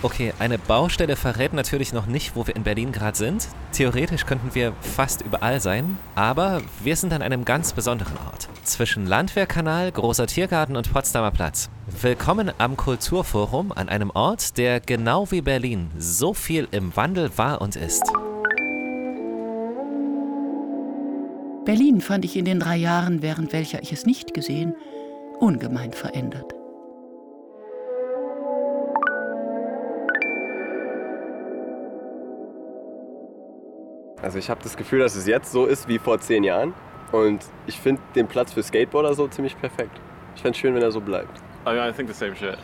Okay, eine Baustelle verrät natürlich noch nicht, wo wir in Berlin gerade sind. Theoretisch könnten wir fast überall sein, aber wir sind an einem ganz besonderen Ort. Zwischen Landwehrkanal, Großer Tiergarten und Potsdamer Platz. Willkommen am Kulturforum an einem Ort, der genau wie Berlin so viel im Wandel war und ist. Berlin fand ich in den drei Jahren, während welcher ich es nicht gesehen, ungemein verändert. Also ich habe das Gefühl, dass es jetzt so ist wie vor zehn Jahren. Und ich finde den Platz für Skateboarder so ziemlich perfekt. Ich fände es schön, wenn er so bleibt. I, mean, I think the same shit.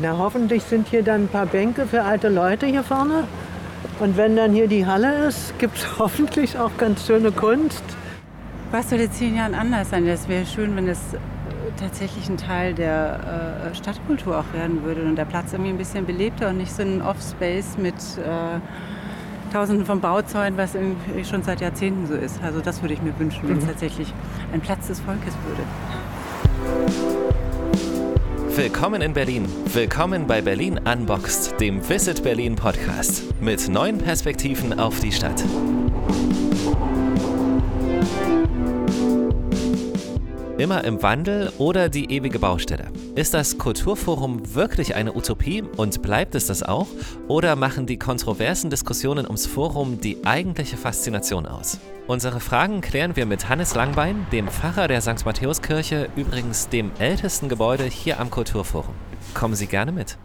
Na, hoffentlich sind hier dann ein paar Bänke für alte Leute hier vorne. Und wenn dann hier die Halle ist, gibt es hoffentlich auch ganz schöne Kunst. Was soll in zehn Jahren anders sein? Das wäre schön, wenn es äh, tatsächlich ein Teil der äh, Stadtkultur auch werden würde und der Platz irgendwie ein bisschen belebter und nicht so ein Off-Space mit äh, Tausenden von Bauzäunen, was schon seit Jahrzehnten so ist. Also das würde ich mir wünschen, wenn es mhm. tatsächlich ein Platz des Volkes würde. Willkommen in Berlin. Willkommen bei Berlin Unboxed, dem Visit Berlin Podcast mit neuen Perspektiven auf die Stadt. Immer im Wandel oder die ewige Baustelle? Ist das Kulturforum wirklich eine Utopie und bleibt es das auch? Oder machen die kontroversen Diskussionen ums Forum die eigentliche Faszination aus? Unsere Fragen klären wir mit Hannes Langbein, dem Pfarrer der St. Matthäuskirche, übrigens dem ältesten Gebäude hier am Kulturforum. Kommen Sie gerne mit.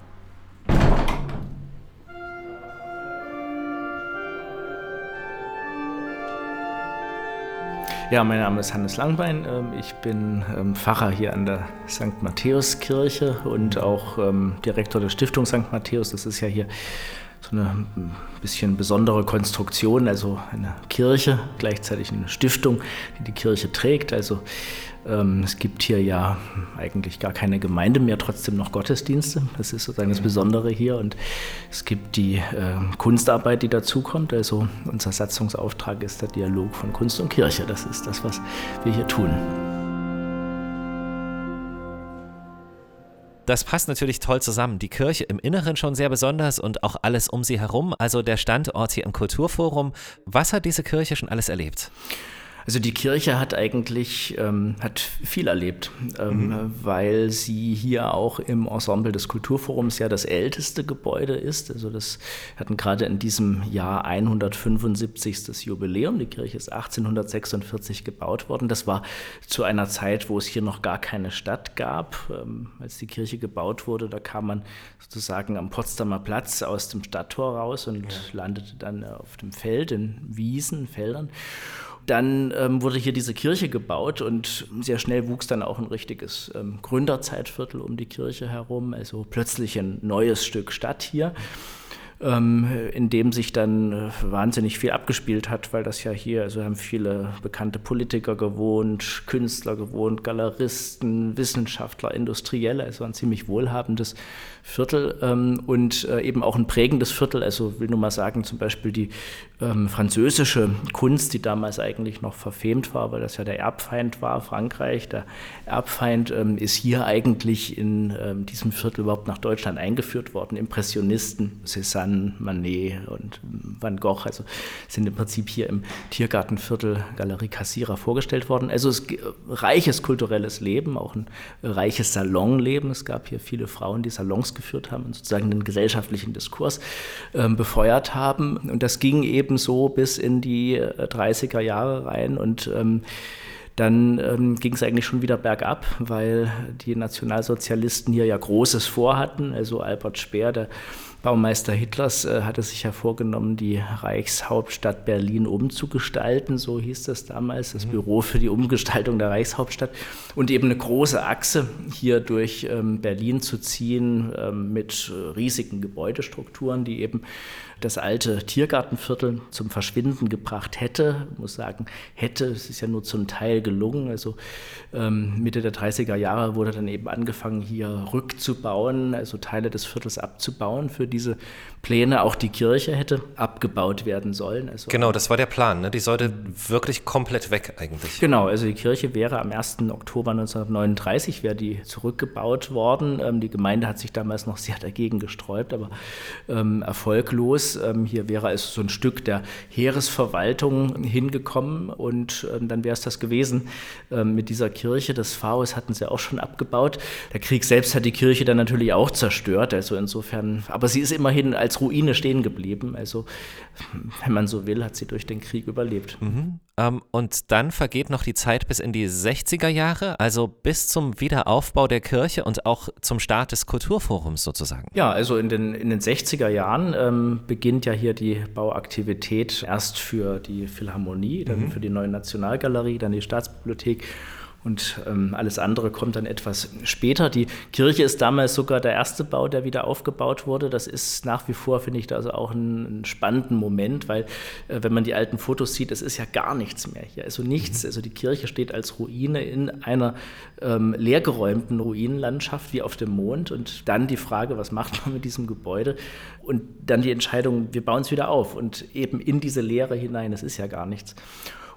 Ja, mein Name ist Hannes Langbein. Ähm, ich bin ähm, Pfarrer hier an der St. Matthäuskirche und auch ähm, Direktor der Stiftung St. Matthäus. Das ist ja hier so eine bisschen besondere Konstruktion, also eine Kirche, gleichzeitig eine Stiftung, die die Kirche trägt. Also ähm, es gibt hier ja eigentlich gar keine Gemeinde mehr, trotzdem noch Gottesdienste. Das ist sozusagen das Besondere hier. Und es gibt die äh, Kunstarbeit, die dazukommt. Also unser Satzungsauftrag ist der Dialog von Kunst und Kirche. Das ist das, was wir hier tun. Das passt natürlich toll zusammen. Die Kirche im Inneren schon sehr besonders und auch alles um sie herum, also der Standort hier im Kulturforum. Was hat diese Kirche schon alles erlebt? Also die Kirche hat eigentlich ähm, hat viel erlebt, ähm, mhm. weil sie hier auch im Ensemble des Kulturforums ja das älteste Gebäude ist. Also das hatten gerade in diesem Jahr 175. Jubiläum. Die Kirche ist 1846 gebaut worden. Das war zu einer Zeit, wo es hier noch gar keine Stadt gab. Ähm, als die Kirche gebaut wurde, da kam man sozusagen am Potsdamer Platz aus dem Stadttor raus und ja. landete dann auf dem Feld, in Wiesen, Feldern. Dann ähm, wurde hier diese Kirche gebaut und sehr schnell wuchs dann auch ein richtiges ähm, Gründerzeitviertel um die Kirche herum. Also plötzlich ein neues Stück Stadt hier ähm, in dem sich dann äh, wahnsinnig viel abgespielt hat, weil das ja hier, also haben viele bekannte Politiker gewohnt, Künstler gewohnt, Galeristen, Wissenschaftler, Industrielle, also ein ziemlich wohlhabendes Viertel ähm, und äh, eben auch ein prägendes Viertel. Also will nur mal sagen, zum Beispiel die ähm, französische Kunst, die damals eigentlich noch verfemt war, weil das ja der Erbfeind war, Frankreich. Der Erbfeind ähm, ist hier eigentlich in ähm, diesem Viertel überhaupt nach Deutschland eingeführt worden. Impressionisten, Cézanne, Manet und Van Gogh, also sind im Prinzip hier im Tiergartenviertel Galerie Cassira vorgestellt worden. Also es reiches kulturelles Leben, auch ein reiches Salonleben. Es gab hier viele Frauen, die Salons geführt haben und sozusagen den gesellschaftlichen Diskurs ähm, befeuert haben. Und das ging eben so bis in die 30er äh, Jahre rein und ähm, dann ähm, ging es eigentlich schon wieder bergab, weil die Nationalsozialisten hier ja Großes vorhatten. Also Albert Speer, der Baumeister Hitlers äh, hatte sich ja vorgenommen, die Reichshauptstadt Berlin umzugestalten, so hieß das damals, das mhm. Büro für die Umgestaltung der Reichshauptstadt und eben eine große Achse hier durch ähm, Berlin zu ziehen ähm, mit äh, riesigen Gebäudestrukturen, die eben das alte Tiergartenviertel zum Verschwinden gebracht hätte. Ich muss sagen, hätte, es ist ja nur zum Teil gelungen. Also ähm, Mitte der 30er Jahre wurde dann eben angefangen, hier rückzubauen, also Teile des Viertels abzubauen für diese Pläne. Auch die Kirche hätte abgebaut werden sollen. Also genau, das war der Plan. Ne? Die sollte wirklich komplett weg eigentlich. Genau, also die Kirche wäre am 1. Oktober 1939 wäre die zurückgebaut worden. Ähm, die Gemeinde hat sich damals noch sehr dagegen gesträubt, aber ähm, erfolglos. Ähm, hier wäre also so ein Stück der Heeresverwaltung hingekommen und ähm, dann wäre es das gewesen ähm, mit dieser Kirche. Das Pfarrhaus hatten sie auch schon abgebaut. Der Krieg selbst hat die Kirche dann natürlich auch zerstört. Also insofern, aber sie ist immerhin als als Ruine stehen geblieben. Also, wenn man so will, hat sie durch den Krieg überlebt. Mhm. Ähm, und dann vergeht noch die Zeit bis in die 60er Jahre, also bis zum Wiederaufbau der Kirche und auch zum Start des Kulturforums sozusagen. Ja, also in den, in den 60er Jahren ähm, beginnt ja hier die Bauaktivität erst für die Philharmonie, dann mhm. für die neue Nationalgalerie, dann die Staatsbibliothek und ähm, alles andere kommt dann etwas später. Die Kirche ist damals sogar der erste Bau, der wieder aufgebaut wurde. Das ist nach wie vor, finde ich, da also auch ein, ein spannenden Moment, weil äh, wenn man die alten Fotos sieht, es ist ja gar nichts mehr hier. Also nichts. Mhm. Also die Kirche steht als Ruine in einer ähm, leergeräumten Ruinenlandschaft wie auf dem Mond. Und dann die Frage, was macht man mit diesem Gebäude? Und dann die Entscheidung, wir bauen es wieder auf und eben in diese Leere hinein. Es ist ja gar nichts.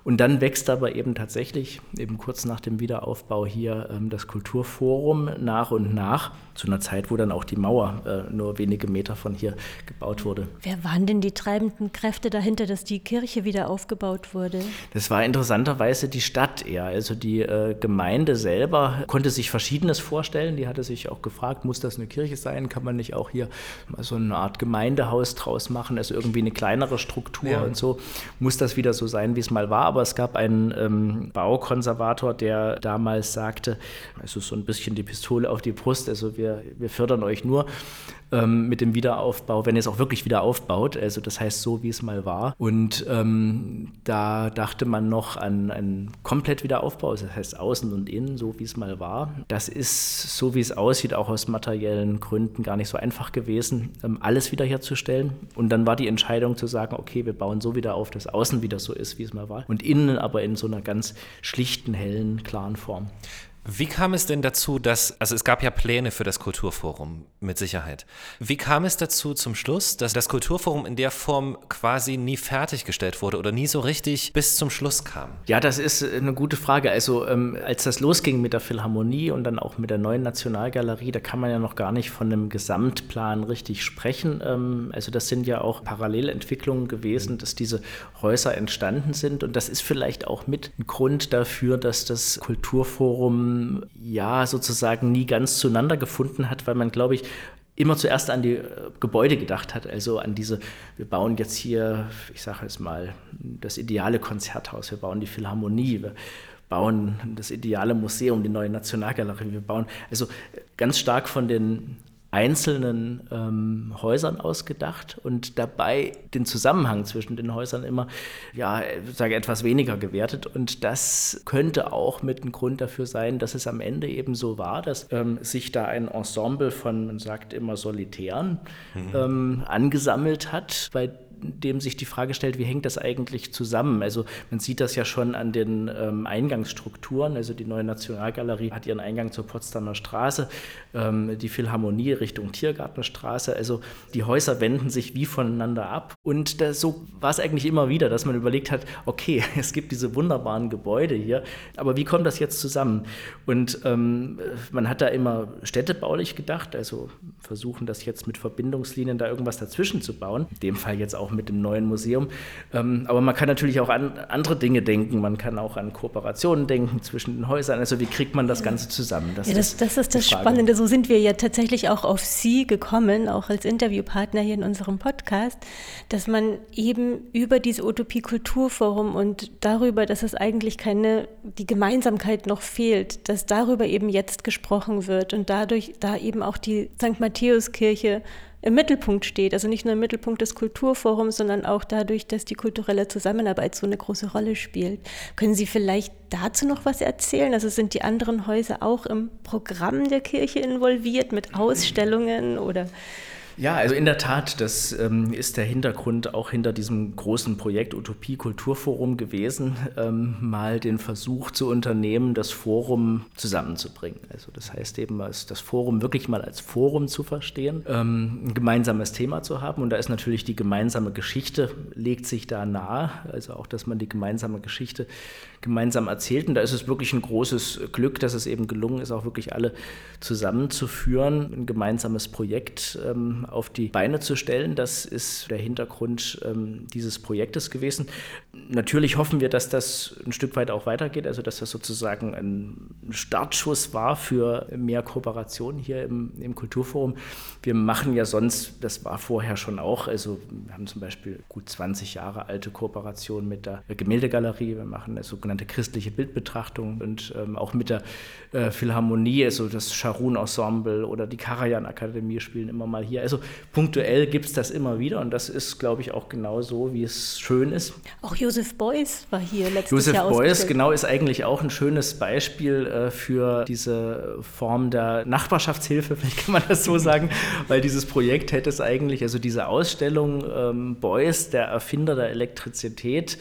Und dann wächst aber eben tatsächlich, eben kurz nach dem Wiederaufbau hier, ähm, das Kulturforum nach und nach zu einer Zeit, wo dann auch die Mauer äh, nur wenige Meter von hier gebaut wurde. Wer waren denn die treibenden Kräfte dahinter, dass die Kirche wieder aufgebaut wurde? Das war interessanterweise die Stadt eher. Also die äh, Gemeinde selber konnte sich Verschiedenes vorstellen. Die hatte sich auch gefragt, muss das eine Kirche sein? Kann man nicht auch hier mal so eine Art Gemeindehaus draus machen? Also irgendwie eine kleinere Struktur ja. und so. Muss das wieder so sein, wie es mal war? Aber es gab einen ähm, Baukonservator, der damals sagte, also so ein bisschen die Pistole auf die Brust, also wir wir, wir fördern euch nur ähm, mit dem Wiederaufbau, wenn ihr es auch wirklich wieder aufbaut, also das heißt so, wie es mal war. Und ähm, da dachte man noch an einen komplett Wiederaufbau, das heißt außen und innen, so wie es mal war. Das ist, so wie es aussieht, auch aus materiellen Gründen gar nicht so einfach gewesen, ähm, alles wiederherzustellen. Und dann war die Entscheidung zu sagen, okay, wir bauen so wieder auf, dass außen wieder so ist, wie es mal war. Und innen aber in so einer ganz schlichten, hellen, klaren Form. Wie kam es denn dazu, dass, also es gab ja Pläne für das Kulturforum, mit Sicherheit. Wie kam es dazu zum Schluss, dass das Kulturforum in der Form quasi nie fertiggestellt wurde oder nie so richtig bis zum Schluss kam? Ja, das ist eine gute Frage. Also ähm, als das losging mit der Philharmonie und dann auch mit der neuen Nationalgalerie, da kann man ja noch gar nicht von einem Gesamtplan richtig sprechen. Ähm, also das sind ja auch Parallelentwicklungen gewesen, dass diese Häuser entstanden sind und das ist vielleicht auch mit ein Grund dafür, dass das Kulturforum ja sozusagen nie ganz zueinander gefunden hat, weil man, glaube ich, immer zuerst an die äh, Gebäude gedacht hat, also an diese, wir bauen jetzt hier, ich sage jetzt mal, das ideale Konzerthaus, wir bauen die Philharmonie, wir bauen das ideale Museum, die neue Nationalgalerie, wir bauen also ganz stark von den einzelnen ähm, Häusern ausgedacht und dabei den Zusammenhang zwischen den Häusern immer, ja, sage etwas weniger gewertet. Und das könnte auch mit ein Grund dafür sein, dass es am Ende eben so war, dass ähm, sich da ein Ensemble von, man sagt immer Solitären, mhm. ähm, angesammelt hat, bei dem sich die Frage stellt, wie hängt das eigentlich zusammen? Also man sieht das ja schon an den ähm, Eingangsstrukturen. Also die neue Nationalgalerie hat ihren Eingang zur Potsdamer Straße, ähm, die Philharmonie Richtung Tiergartenstraße. Also die Häuser wenden sich wie voneinander ab. Und das, so war es eigentlich immer wieder, dass man überlegt hat, okay, es gibt diese wunderbaren Gebäude hier, aber wie kommt das jetzt zusammen? Und ähm, man hat da immer städtebaulich gedacht, also versuchen das jetzt mit Verbindungslinien da irgendwas dazwischen zu bauen. In dem Fall jetzt auch mit dem neuen Museum. Ähm, aber man kann natürlich auch an andere Dinge denken. Man kann auch an Kooperationen denken zwischen den Häusern. Also wie kriegt man das Ganze zusammen? Das, ja, das, das ist das Spannende. So sind wir ja tatsächlich auch auf Sie gekommen, auch als Interviewpartner hier in unserem Podcast, dass man eben über diese Utopie Kulturforum und darüber, dass es eigentlich keine, die Gemeinsamkeit noch fehlt, dass darüber eben jetzt gesprochen wird und dadurch da eben auch die St. Matthäuskirche im Mittelpunkt steht. Also nicht nur im Mittelpunkt des Kulturforums, sondern auch dadurch, dass die kulturelle Zusammenarbeit so eine große Rolle spielt. Können Sie vielleicht dazu noch was erzählen? Also sind die anderen Häuser auch im Programm der Kirche involviert mit Ausstellungen oder? Ja, also in der Tat, das ähm, ist der Hintergrund auch hinter diesem großen Projekt Utopie Kulturforum gewesen, ähm, mal den Versuch zu unternehmen, das Forum zusammenzubringen. Also das heißt eben, das Forum wirklich mal als Forum zu verstehen, ähm, ein gemeinsames Thema zu haben. Und da ist natürlich die gemeinsame Geschichte, legt sich da nahe, also auch, dass man die gemeinsame Geschichte gemeinsam erzählt. Und da ist es wirklich ein großes Glück, dass es eben gelungen ist, auch wirklich alle zusammenzuführen, ein gemeinsames Projekt ähm, auf die Beine zu stellen. Das ist der Hintergrund ähm, dieses Projektes gewesen. Natürlich hoffen wir, dass das ein Stück weit auch weitergeht, also dass das sozusagen ein Startschuss war für mehr Kooperation hier im, im Kulturforum. Wir machen ja sonst, das war vorher schon auch, also wir haben zum Beispiel gut 20 Jahre alte Kooperation mit der Gemäldegalerie, wir machen eine sogenannte christliche Bildbetrachtung und ähm, auch mit der äh, Philharmonie, also das Scharun Ensemble oder die Karajan Akademie spielen immer mal hier. Also punktuell gibt es das immer wieder und das ist, glaube ich, auch genau so, wie es schön ist. Auch Josef Beuys war hier letztes Josef Jahr Beuys, genau, ist eigentlich auch ein schönes Beispiel äh, für diese Form der Nachbarschaftshilfe, vielleicht kann man das so sagen, weil dieses Projekt hätte es eigentlich, also diese Ausstellung ähm, Beuys, der Erfinder der Elektrizität,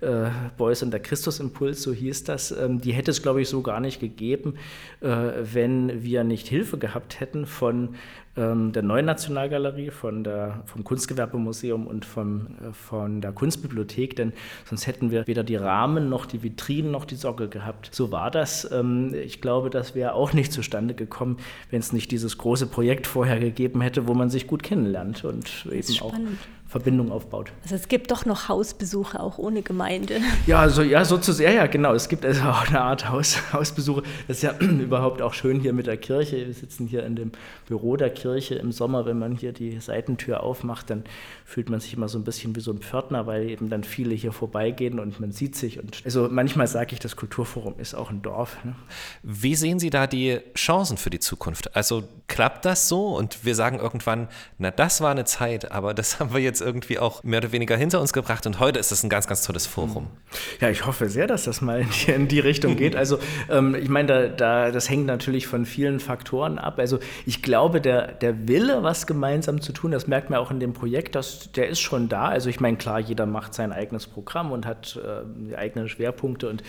äh, Beuys und der Christusimpuls, so hieß das, ähm, die hätte es, glaube ich, so gar nicht gegeben, äh, wenn wir nicht Hilfe gehabt hätten von ähm, der Neuen Nationalgalerie, von der, vom Kunstgewerbemuseum und vom, äh, von der Kunstbibliothek, denn sonst hätten wir weder die Rahmen noch die Vitrinen noch die Sockel gehabt. So war das. Ähm, ich glaube, das wäre auch nicht zustande gekommen, wenn es nicht dieses große Projekt vorher gegeben hätte, wo man sich gut kennenlernt und eben auch Verbindung aufbaut. Also es gibt doch noch Hausbesuche auch ohne Gemeinde. Ja, also ja, sozusagen, ja, genau. Es gibt also auch eine Art Haus, Hausbesuche. Das ist ja überhaupt auch schön hier mit der Kirche. Wir sitzen hier in dem Büro der Kirche im Sommer, wenn man hier die Seitentür aufmacht, dann fühlt man sich immer so ein bisschen wie so ein Pförtner, weil eben dann viele hier vorbeigehen und man sieht sich. Und also manchmal sage ich, das Kulturforum ist auch ein Dorf. Ne? Wie sehen Sie da die Chancen für die Zukunft? Also klappt das so und wir sagen irgendwann, na das war eine Zeit, aber das haben wir jetzt irgendwie auch mehr oder weniger hinter uns gebracht und heute ist das ein ganz, ganz tolles Forum. Ja, ich hoffe sehr, dass das mal in die, in die Richtung geht. Also ähm, ich meine, da, da, das hängt natürlich von vielen Faktoren ab. Also ich glaube, der, der Wille, was gemeinsam zu tun, das merkt man auch in dem Projekt, dass, der ist schon da. Also ich meine, klar, jeder macht sein eigenes Programm und hat äh, eigene Schwerpunkte und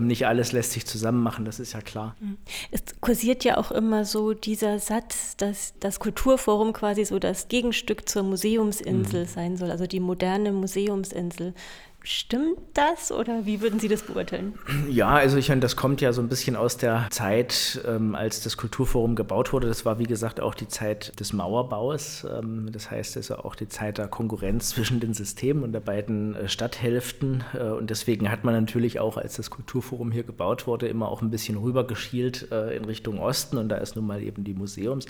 nicht alles lässt sich zusammen machen, das ist ja klar. Mhm. Es kursiert ja auch immer so dieser Satz, dass das Kulturforum quasi so das Gegenstück zur Museumsinsel mhm. sein soll, also die moderne Museumsinsel. Stimmt das oder wie würden Sie das beurteilen? Ja, also ich meine, das kommt ja so ein bisschen aus der Zeit, ähm, als das Kulturforum gebaut wurde. Das war, wie gesagt, auch die Zeit des Mauerbaus. Ähm, das heißt also auch die Zeit der Konkurrenz zwischen den Systemen und der beiden äh, Stadthälften. Äh, und deswegen hat man natürlich auch, als das Kulturforum hier gebaut wurde, immer auch ein bisschen rübergeschielt äh, in Richtung Osten. Und da ist nun mal eben die Museums.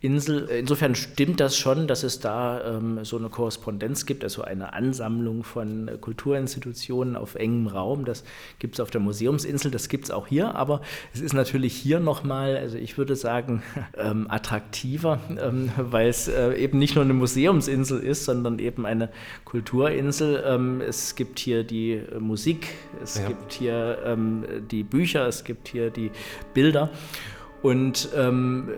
Insel. Insofern stimmt das schon, dass es da ähm, so eine Korrespondenz gibt, also eine Ansammlung von äh, Kulturinstitutionen auf engem Raum. Das gibt es auf der Museumsinsel, das gibt es auch hier, aber es ist natürlich hier nochmal, also ich würde sagen, ähm, attraktiver, ähm, weil es äh, eben nicht nur eine Museumsinsel ist, sondern eben eine Kulturinsel. Ähm, es gibt hier die äh, Musik, es ja. gibt hier ähm, die Bücher, es gibt hier die Bilder. Und ähm,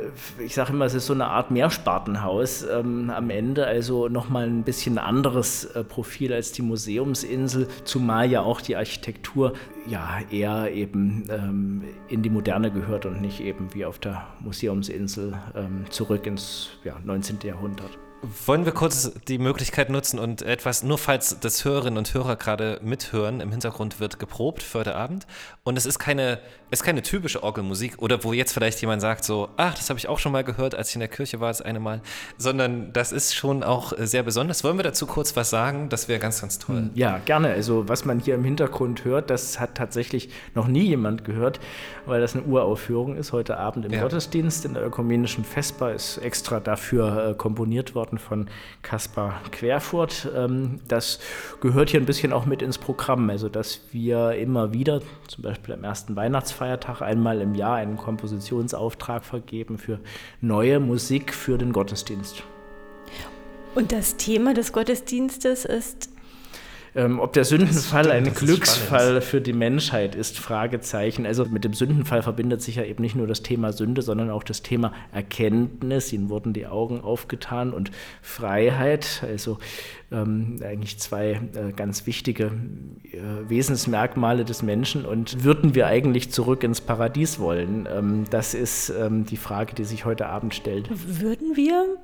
ich sage immer, es ist so eine Art Mehrspartenhaus ähm, am Ende, also nochmal ein bisschen anderes äh, Profil als die Museumsinsel, zumal ja auch die Architektur ja eher eben ähm, in die Moderne gehört und nicht eben wie auf der Museumsinsel ähm, zurück ins ja, 19. Jahrhundert. Wollen wir kurz die Möglichkeit nutzen und etwas, nur falls das Hörerinnen und Hörer gerade mithören, im Hintergrund wird geprobt für heute Abend und es ist keine, ist keine typische Orgelmusik oder wo jetzt vielleicht jemand sagt so, ach, das habe ich auch schon mal gehört, als ich in der Kirche war, das eine Mal, sondern das ist schon auch sehr besonders. Wollen wir dazu kurz was sagen? Das wäre ganz, ganz toll. Hm, ja, gerne. Also was man hier im Hintergrund hört, das hat tatsächlich noch nie jemand gehört, weil das eine Uraufführung ist heute Abend im ja. Gottesdienst in der ökumenischen Vesper, ist extra dafür äh, komponiert worden von Kaspar Querfurt. Ähm, das gehört hier ein bisschen auch mit ins Programm, also dass wir immer wieder, zum Beispiel am ersten Weihnachtsfeiertag, einmal im Jahr einen Kompositionsauftrag vergeben für neue Musik für den Gottesdienst. Und das Thema des Gottesdienstes ist Ähm, ob der Sündenfall ein Glücksfall für die Menschheit ist, Fragezeichen. Also mit dem Sündenfall verbindet sich ja eben nicht nur das Thema Sünde, sondern auch das Thema Erkenntnis. Ihnen wurden die Augen aufgetan und Freiheit. Also ähm, eigentlich zwei äh, ganz wichtige äh, Wesensmerkmale des Menschen. Und würden wir eigentlich zurück ins Paradies wollen? Ähm, das ist ähm, die Frage, die sich heute Abend stellt. Würden wir?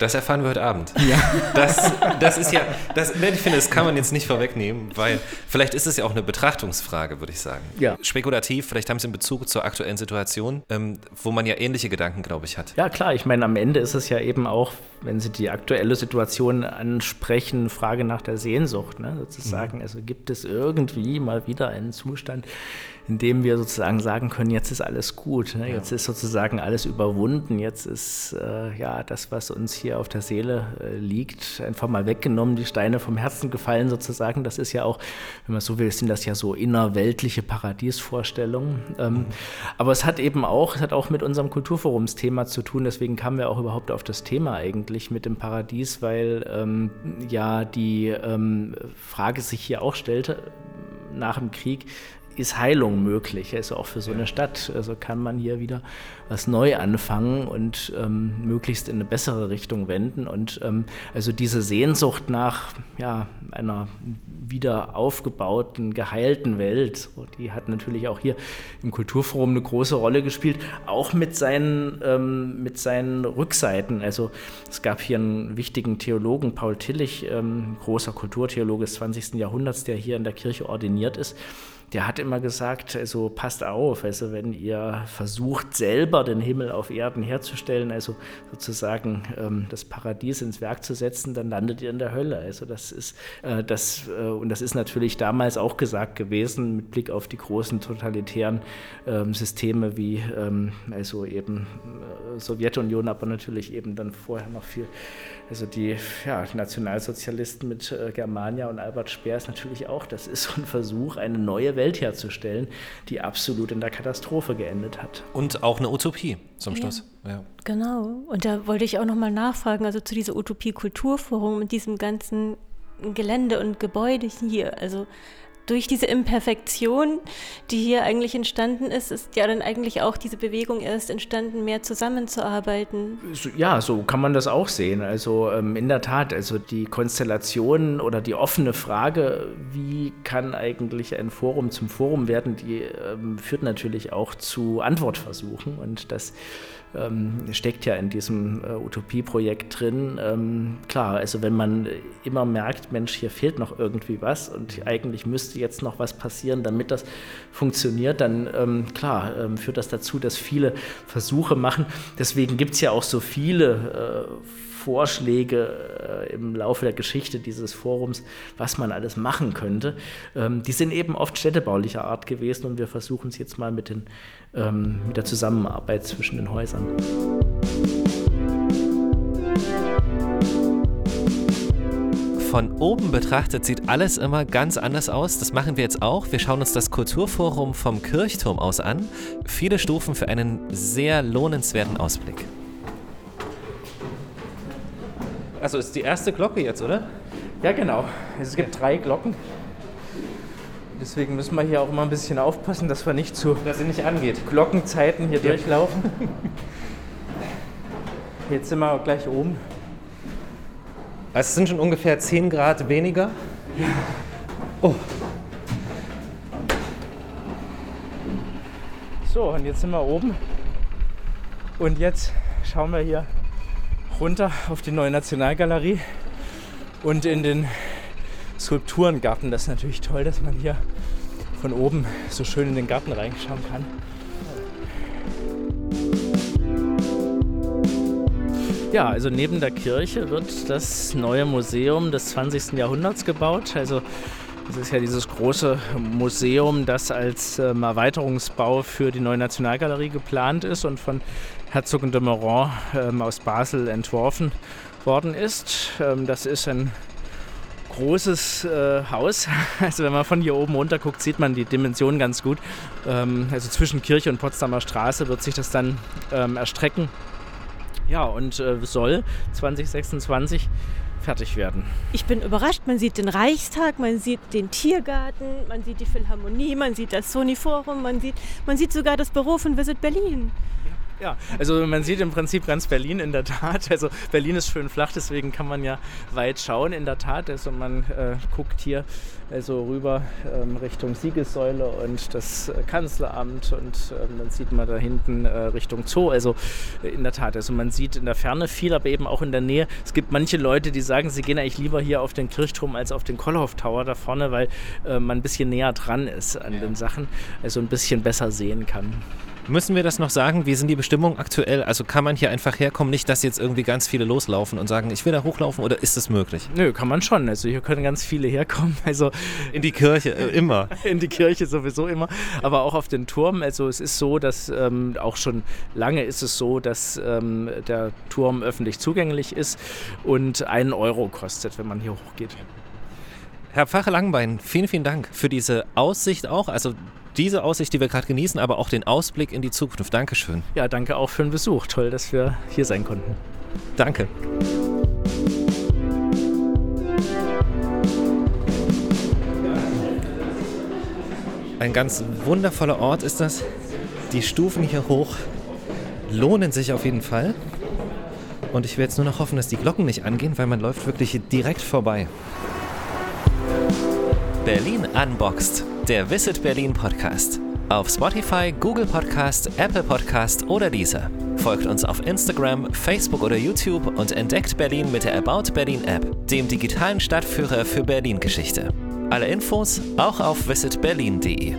Das erfahren wir heute Abend. Ja. Das, das ist ja, das, ich finde, das kann man jetzt nicht vorwegnehmen, weil vielleicht ist es ja auch eine Betrachtungsfrage, würde ich sagen. Ja. Spekulativ, vielleicht haben Sie in Bezug zur aktuellen Situation, ähm, wo man ja ähnliche Gedanken, glaube ich, hat. Ja, klar. Ich meine, am Ende ist es ja eben auch, wenn Sie die aktuelle Situation ansprechen, Frage nach der Sehnsucht, ne, sozusagen. Mhm. Also gibt es irgendwie mal wieder einen Zustand, indem wir sozusagen sagen können, jetzt ist alles gut, ne? jetzt ja. ist sozusagen alles überwunden, jetzt ist äh, ja das, was uns hier auf der Seele äh, liegt, einfach mal weggenommen, die Steine vom Herzen gefallen sozusagen. Das ist ja auch, wenn man so will, sind das ja so innerweltliche Paradiesvorstellungen. Ähm, mhm. Aber es hat eben auch, es hat auch mit unserem Kulturforumsthema zu tun, deswegen kamen wir auch überhaupt auf das Thema eigentlich mit dem Paradies, weil ähm, ja die ähm, Frage sich hier auch stellte, nach dem Krieg, ist Heilung möglich, also auch für so eine Stadt. Also kann man hier wieder was neu anfangen und ähm, möglichst in eine bessere Richtung wenden. Und ähm, also diese Sehnsucht nach ja, einer wieder aufgebauten, geheilten Welt, die hat natürlich auch hier im Kulturforum eine große Rolle gespielt, auch mit seinen, ähm, mit seinen Rückseiten. Also es gab hier einen wichtigen Theologen, Paul Tillich, ähm, großer Kulturtheologe des 20. Jahrhunderts, der hier in der Kirche ordiniert ist der hat immer gesagt, also passt auf, also wenn ihr versucht, selber den Himmel auf Erden herzustellen, also sozusagen ähm, das Paradies ins Werk zu setzen, dann landet ihr in der Hölle. Also das ist äh, das, äh, und das ist natürlich damals auch gesagt gewesen, mit Blick auf die großen totalitären ähm, Systeme wie ähm, also eben äh, Sowjetunion, aber natürlich eben dann vorher noch viel also die ja, Nationalsozialisten mit äh, Germania und Albert Speer ist natürlich auch, das ist so ein Versuch, eine neue Welt herzustellen, die absolut in der Katastrophe geendet hat. Und auch eine Utopie zum Schluss. Ja. ja. Genau. Und da wollte ich auch nochmal nachfragen, also zu dieser Utopie Kulturforum mit diesem ganzen Gelände und Gebäude hier. Also durch diese Imperfektion, die hier eigentlich entstanden ist, ist ja dann eigentlich auch diese Bewegung erst entstanden, mehr zusammenzuarbeiten. Ja, so kann man das auch sehen. Also ähm, in der Tat, also die Konstellation oder die offene Frage, wie kann eigentlich ein Forum zum Forum werden, die ähm, führt natürlich auch zu Antwortversuchen und das ähm, steckt ja in diesem äh, Utopieprojekt drin. Ähm, klar, also wenn man immer merkt, Mensch, hier fehlt noch irgendwie was und eigentlich müsste jetzt noch was passieren, damit das funktioniert, dann ähm, klar ähm, führt das dazu, dass viele Versuche machen. Deswegen gibt es ja auch so viele äh, Vorschläge äh, im Laufe der Geschichte dieses Forums, was man alles machen könnte. Ähm, die sind eben oft städtebaulicher Art gewesen und wir versuchen es jetzt mal mit, den, ähm, mit der Zusammenarbeit zwischen den Häusern. Von oben betrachtet sieht alles immer ganz anders aus. Das machen wir jetzt auch. Wir schauen uns das Kulturforum vom Kirchturm aus an. Viele Stufen für einen sehr lohnenswerten Ausblick. Also ist die erste Glocke jetzt, oder? Ja, genau. Es gibt drei Glocken. Deswegen müssen wir hier auch immer ein bisschen aufpassen, dass wir nicht zu dass sie nicht angeht. Glockenzeiten hier ja. durchlaufen. Jetzt sind wir gleich oben. Also es sind schon ungefähr 10 Grad weniger. Ja. Oh. So, und jetzt sind wir oben. Und jetzt schauen wir hier runter auf die neue Nationalgalerie und in den Skulpturengarten. Das ist natürlich toll, dass man hier von oben so schön in den Garten reinschauen kann. Ja, also neben der Kirche wird das neue Museum des 20. Jahrhunderts gebaut. Also das ist ja dieses große Museum, das als ähm, Erweiterungsbau für die neue Nationalgalerie geplant ist und von Herzog de Meuron ähm, aus Basel entworfen worden ist. Ähm, das ist ein großes äh, Haus. Also wenn man von hier oben runter guckt, sieht man die Dimension ganz gut. Ähm, also zwischen Kirche und Potsdamer Straße wird sich das dann ähm, erstrecken. Ja, und äh, soll 2026 fertig werden. Ich bin überrascht, man sieht den Reichstag, man sieht den Tiergarten, man sieht die Philharmonie, man sieht das Sony Forum, man sieht, man sieht sogar das Büro von Visit Berlin. Ja, also man sieht im Prinzip ganz Berlin in der Tat. Also Berlin ist schön flach, deswegen kann man ja weit schauen in der Tat. Also man äh, guckt hier also rüber ähm, Richtung Siegessäule und das äh, Kanzleramt und ähm, dann sieht man da hinten äh, Richtung Zoo. Also äh, in der Tat, also man sieht in der Ferne viel, aber eben auch in der Nähe. Es gibt manche Leute, die sagen, sie gehen eigentlich lieber hier auf den Kirchturm als auf den Kollhoff Tower da vorne, weil äh, man ein bisschen näher dran ist an ja. den Sachen, also ein bisschen besser sehen kann. Müssen wir das noch sagen? Wie sind die Bestimmungen aktuell? Also kann man hier einfach herkommen, nicht, dass jetzt irgendwie ganz viele loslaufen und sagen, ich will da hochlaufen oder ist das möglich? Nö, kann man schon. Also hier können ganz viele herkommen. Also in die Kirche äh, immer. in die Kirche sowieso immer. Aber auch auf den Turm. Also es ist so, dass ähm, auch schon lange ist es so, dass ähm, der Turm öffentlich zugänglich ist und einen Euro kostet, wenn man hier hochgeht. Herr Pfarrer Langbein, vielen, vielen Dank für diese Aussicht auch. Also diese Aussicht, die wir gerade genießen, aber auch den Ausblick in die Zukunft. Dankeschön. Ja, danke auch für den Besuch. Toll, dass wir hier sein konnten. Danke. Ein ganz wundervoller Ort ist das. Die Stufen hier hoch lohnen sich auf jeden Fall. Und ich will jetzt nur noch hoffen, dass die Glocken nicht angehen, weil man läuft wirklich direkt vorbei. Berlin Unboxed, der Visit Berlin Podcast. Auf Spotify, Google Podcast, Apple Podcast oder dieser. Folgt uns auf Instagram, Facebook oder YouTube und entdeckt Berlin mit der About Berlin App, dem digitalen Stadtführer für Berlin-Geschichte. Alle Infos auch auf visitberlin.de.